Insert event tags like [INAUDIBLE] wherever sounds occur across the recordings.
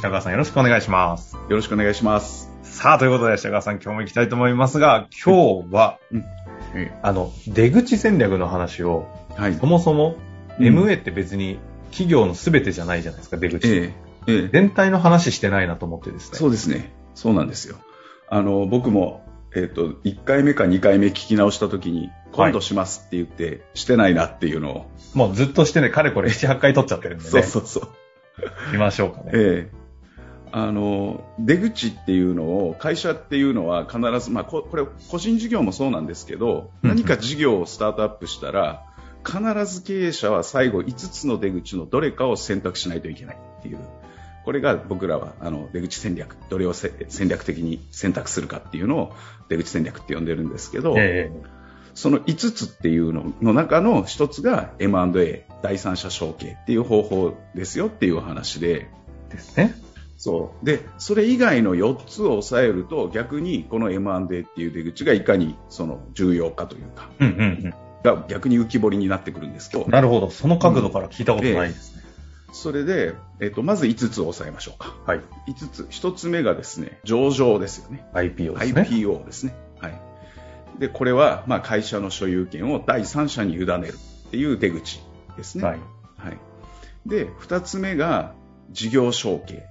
白川さんよろしくお願いします。よろしくお願いします。さあ、ということで白川さん今日も行きたいと思いますが、今日は、えあの、出口戦略の話を、えはい。そもそも、うん MA って別に企業の全てじゃないじゃないですか、出口。ええええ全体の話してないなと思ってですね。そうですね。そうなんですよ。あの、僕も、えっ、と、1回目か2回目聞き直したときに、今度しますって言って、してないなっていうのを、もうずっとしてね、かれこれ7、[LAUGHS] 8回取っちゃってるんでね。そうそうそう。見ましょうかね。ええあの、出口っていうのを、会社っていうのは必ず、まあ、ここれ、個人事業もそうなんですけど、うん何か事業をスタートアップしたら、必ず経営者は最後5つの出口のどれかを選択しないといけないっていう。これが僕らはあの出口戦略、どれをせ戦略的に選択するかっていうのを出口戦略って呼んでるんですけど、えその5つっていうのの中の1つが M&A、第三者承継っていう方法ですよっていうお話で、えですね。そう。で、それ以外の4つを抑えると、逆にこの M&A っていう出口がいかにその重要かというか、うんうんが逆に浮き彫りになってくるんですけどうん。、なるほど。その角度から聞いたことないですね。それで、えっと、まず5つを抑えましょうか。はい。5つ。1つ目がですね、上場ですよね。IPO ですね。IPO ですね。はい。で、これは、まあ、会社の所有権を第三者に委ねるっていう出口ですね。はい。はい。で、二つ目が事業承継。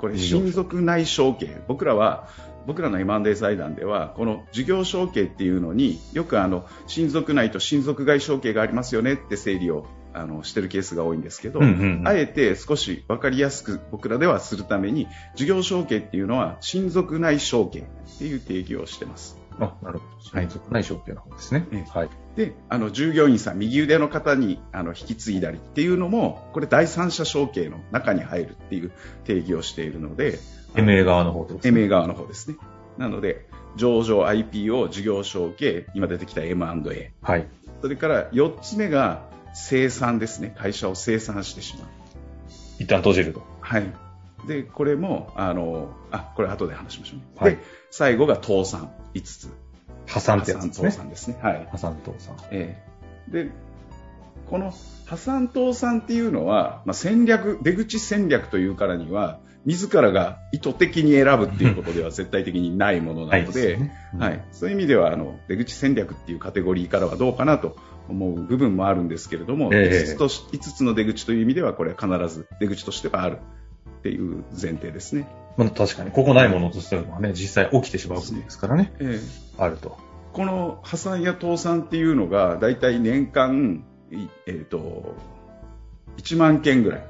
これ、親族内承継。僕らは、僕らの M&A 財団では、この事業承継っていうのによくあの、親族内と親族外承継がありますよねって整理をあのしてるケースが多いんですけど、うんうんうんあえて少し分かりやすく僕らではするために、事業承継っていうのは親族内承継っていう定義をしてます。あ、なるほど。親族内証券の方ですね。ええはい。で、あの、従業員さん、右腕の方に、あの、引き継いだりっていうのも、これ第三者承継の中に入るっていう定義をしているので、MA 側の方ですね。MA 側の方ですね。なので、上場 IPO、事業承継、今出てきた M&A。はい。それから4つ目が生産ですね。会社を生産してしまう。一旦閉じると。はい。で、これも、あの、あ、これ後で話しましょうね。はいで、最後が倒産。5つ。破産ってやつですね。倒産ですね。はい。破産倒産。ええで、この破産倒産っていうのは、まあ、戦略、出口戦略というからには、自らが意図的に選ぶっていうことでは [LAUGHS] 絶対的にないものなので、よね。はい、そういう意味ではあの出口戦略っていうカテゴリーからはどうかなと思う部分もあるんですけれども、ええ 5, つとし5つの出口という意味ではこれは必ず出口としてはあるっていう前提ですね。まあ、確かに、ここないものとしてはね、実際起きてしまうことですからね。ええあると。この破産や倒産っていうのが大体年間、いえー、と1万件ぐらい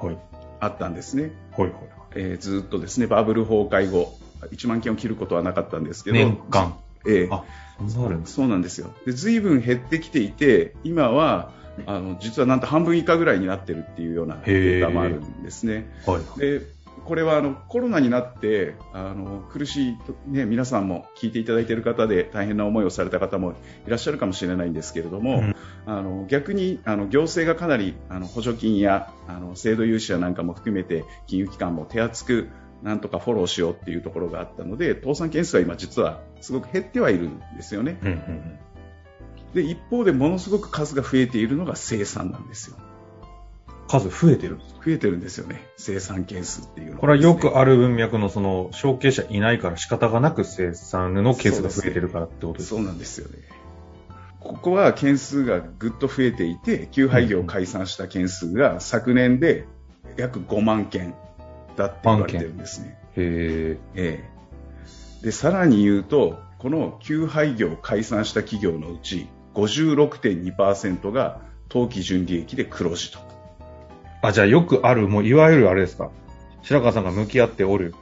はい。あったんですね、ほいほえーずっとですねバブル崩壊後1万件を切ることはなかったんですけい。ど年間。ええあ、そうなんですよで随分減ってきていて今はあの実はなんと半分以下ぐらいになってるっていうようなデータもあるんですね。はい。でこれはあのコロナになってあの苦しいと、ね、皆さんも聞いていただいている方で大変な思いをされた方もいらっしゃるかもしれないんですけれども、うんあの逆にあの行政がかなりあの補助金やあの制度融資やなんかも含めて金融機関も手厚くなんとかフォローしようっていうところがあったので倒産件数は今実はすごく減ってはいるんですよね。うんうんうん。で一方でものすごく数が増えているのが生産なんですよ。数増えてるんですか？増えてるんですよね。生産件数っていうのがこれはよくあある文脈のその、承継者いないから仕方がなく生産のケースが増えてるからってことですそうなんですよね。ここは件数がぐっと増えていて、休廃業を解散した件数が昨年で約5万件だって言われてるんですね。へええで、さらに言うと、この休廃業を解散した企業のうち56.2%が当期純利益で黒字と。あ、じゃあよくある、もういわゆるあれですか？白川さんが向き合っておる、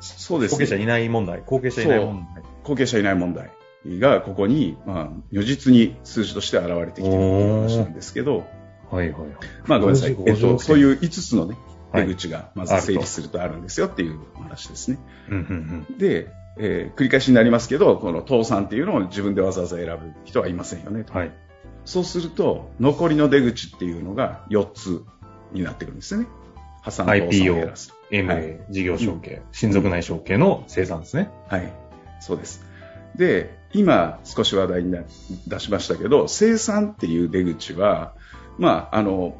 そうですね。後継者いない問題、後継者いない問題。後継者いない問題がここに、まあ、如実に数字として現れてきているという話なんですけど、はいはいはい。まあごめんなさい。えっと、そういう5つのね、出口がまず整理するとあるんですよっていうお話ですね。うんうんうんで、えー繰り返しになりますけど、この倒産っていうのを自分でわざわざ選ぶ人はいませんよねと。はい。そうすると、残りの出口っていうのが4つになってくるんですよね。破産 IPO 減らすと。MA、はい事業承継、親族内承継の生産ですね。はい、そうです。で、今少し話題にな出しましたけど、生産っていう出口は、まあ、あの、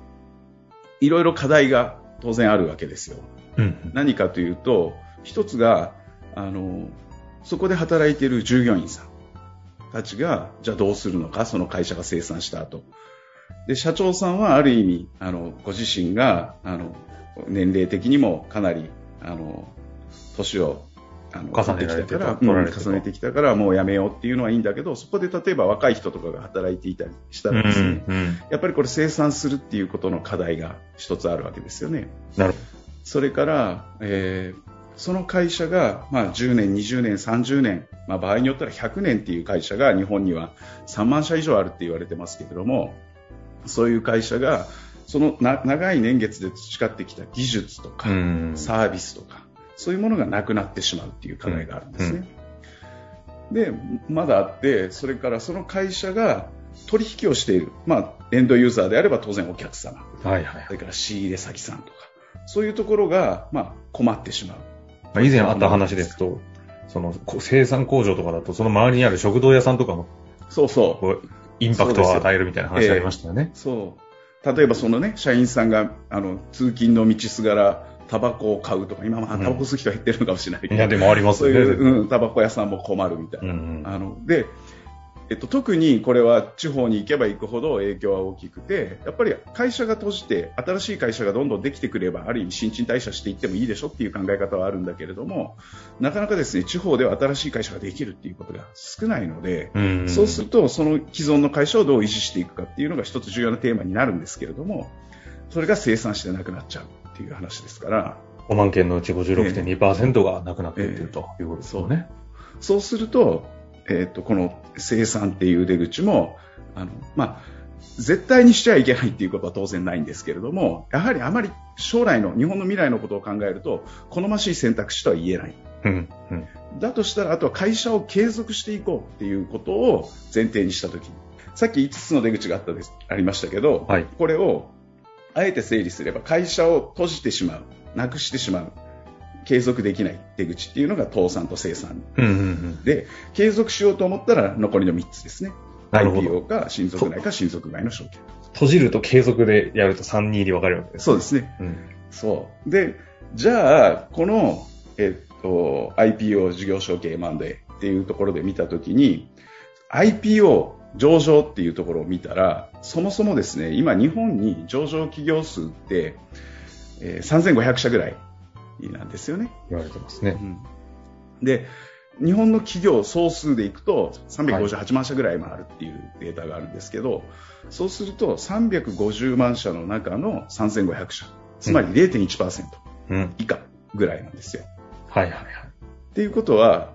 いろいろ課題が当然あるわけですよ。うん何かというと、一つが、あの、そこで働いている従業員さんたちが、じゃあどうするのか、その会社が生産した後。で、社長さんはある意味、あの、ご自身が、あの、年齢的にもかなり、あの、年を、あの重ねてきたから、重ねてきたから、もうやめようっていうのはいいんだけど、そこで例えば若い人とかが働いていたりしたらですね、んうん。やっぱりこれ生産するっていうことの課題が一つあるわけですよね。なるほそれから、えーその会社が、まあ、10年、20年、30年、まあ、場合によったら100年っていう会社が日本には3万社以上あるって言われてますけれども、そういう会社が、そのな長い年月で培ってきた技術とか。サービスとか、そういうものがなくなってしまうっていう課題があるんですね。で、まだあって、それからその会社が取引をしている、まあ、エンドユーザーであれば当然お客様、はいはいそ。れから仕入れ先さんとか、そういうところが、まあ、困ってしまう。まあ以前あった話ですと、そのこ生産工場とかだと、その周りにある食堂屋さんとかも、そうそう。インパクトを与えるみたいな話ありましたよね。そう。例えばそのね、社員さんが、あの、通勤の道すがら、タバコを買うとか、今まあタバコ吸う人は減ってるのかもしれないけど、いや、でもありますそう。いう、うん、タバコ屋さんも困るみたいな。うんうんあので、えっと、特にこれは地方に行けば行くほど影響は大きくてやっぱり会社が閉じて新しい会社がどんどんできてくればある意味新陳代謝していってもいいでしょっていう考え方はあるんだけれどもなかなかですね地方では新しい会社ができるっていうことが少ないので、うん。そうするとその既存の会社をどう維持していくかっていうのが一つ重要なテーマになるんですけれどもそれが生産してなくなっちゃうっていう話ですから。5万件のうち56.2%がなくなっているということですよね。そうすると、えっ、と、この生産っていう出口も、あの、まあ、絶対にしちゃいけないっていうことは当然ないんですけれども、やはりあまり将来の、日本の未来のことを考えると、好ましい選択肢とは言えない。うん。うん。だとしたら、あとは会社を継続していこうっていうことを前提にしたときに、さっき5つの出口があったです、ありましたけど、はいこれを、あえて整理すれば、会社を閉じてしまう、なくしてしまう、継続できない出口っていうのが倒産と生産うんうんうん。で、継続しようと思ったら残りの3つですね。IPO か、親族内か、親族外の証券。閉じると継続でやると3、2で分かるわけです。そうですね。うん。そう。で、じゃあ、この、えっと、IPO 事業承継マンデーっていうところで見たときに、IPO 上場っていうところを見たら、そもそもですね、今日本に上場企業数って、えー3500社ぐらいなんですよね。言われてますね。で、日本の企業総数でいくと358万社ぐらいもあるっていうデータがあるんですけど、そうすると350万社の中の3500社、つまり0.1%うん。以下ぐらいなんですよ。はいはいはい。っていうことは、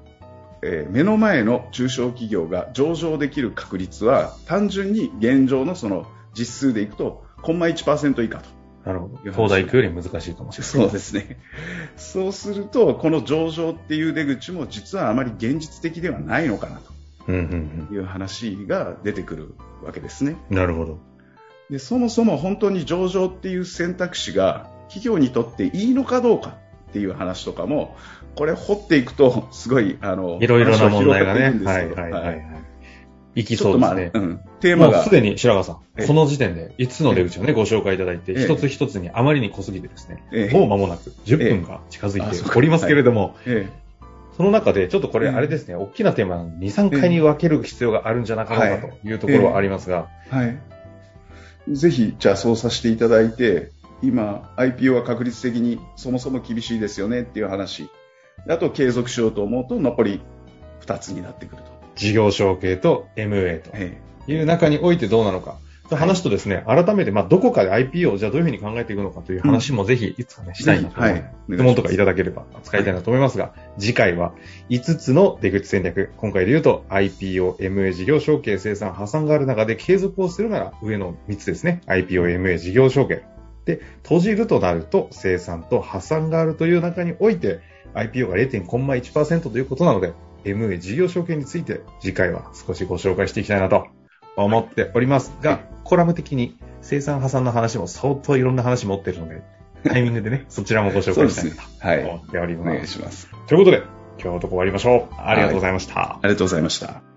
えー目の前の中小企業が上場できる確率は単純に現状のその実数でいくとコンマ1%以下と。なるほど。東大行くより難しいかもしれない。そうですね。そうすると、この上場っていう出口も実はあまり現実的ではないのかなうんうんという話が出てくるわけですね。うん。なるほど。でそもそも本当に上場っていう選択肢が企業にとっていいのかどうかっていう話とかも、これ掘っていくと、すごい、あの、いろいろな問題がね。話ははいはいはいはい。いきそうですね。う。ん、テーマが。もうす、でに白川さええ。ん、この時点で5つの出口をね、ご紹介いただいて、ええ。一つ一つにあまりに濃すぎてですね、ええ。もう間もなく10分が近づいておりますけれども、えその中でちょっとこれええあれですね、大きなテーマなので2、3回に分ける必要があるんじゃなかろうかというところはありますが、えはい。ぜひ、じゃあそうさせていただいて、今、IPO は確率的にそもそも厳しいですよねっていう話。あと、継続しようと思うと、残り2つになってくると。事業承継と MA とえいう中においてどうなのか。という話とですね、改めて、まあ、どこかで IPO をじゃあどういうふうに考えていくのかという話もぜひ、いつかね、したいなと思うので、はい質問とかいただければ使いたいなと思いますが、次回は5つの出口戦略。今回で言うと IPO、MA 事業承継、生産、破産がある中で継続をするなら上の3つですね。IPO、MA 事業承継。で、閉じるとなると生産と破産があるという中において IPO が0.1%コンマ1%ということなので MA 事業承継について次回は少しご紹介していきたいなと思っておりますが、コラム的に生産破産の話も相当いろんな話持ってるので、[LAUGHS] タイミングでね、そちらもご紹介したいなとはい。思っておりおます。願いします。ということで、今日のとこ終わりましょう。ありがとうございました。ありがとうございました。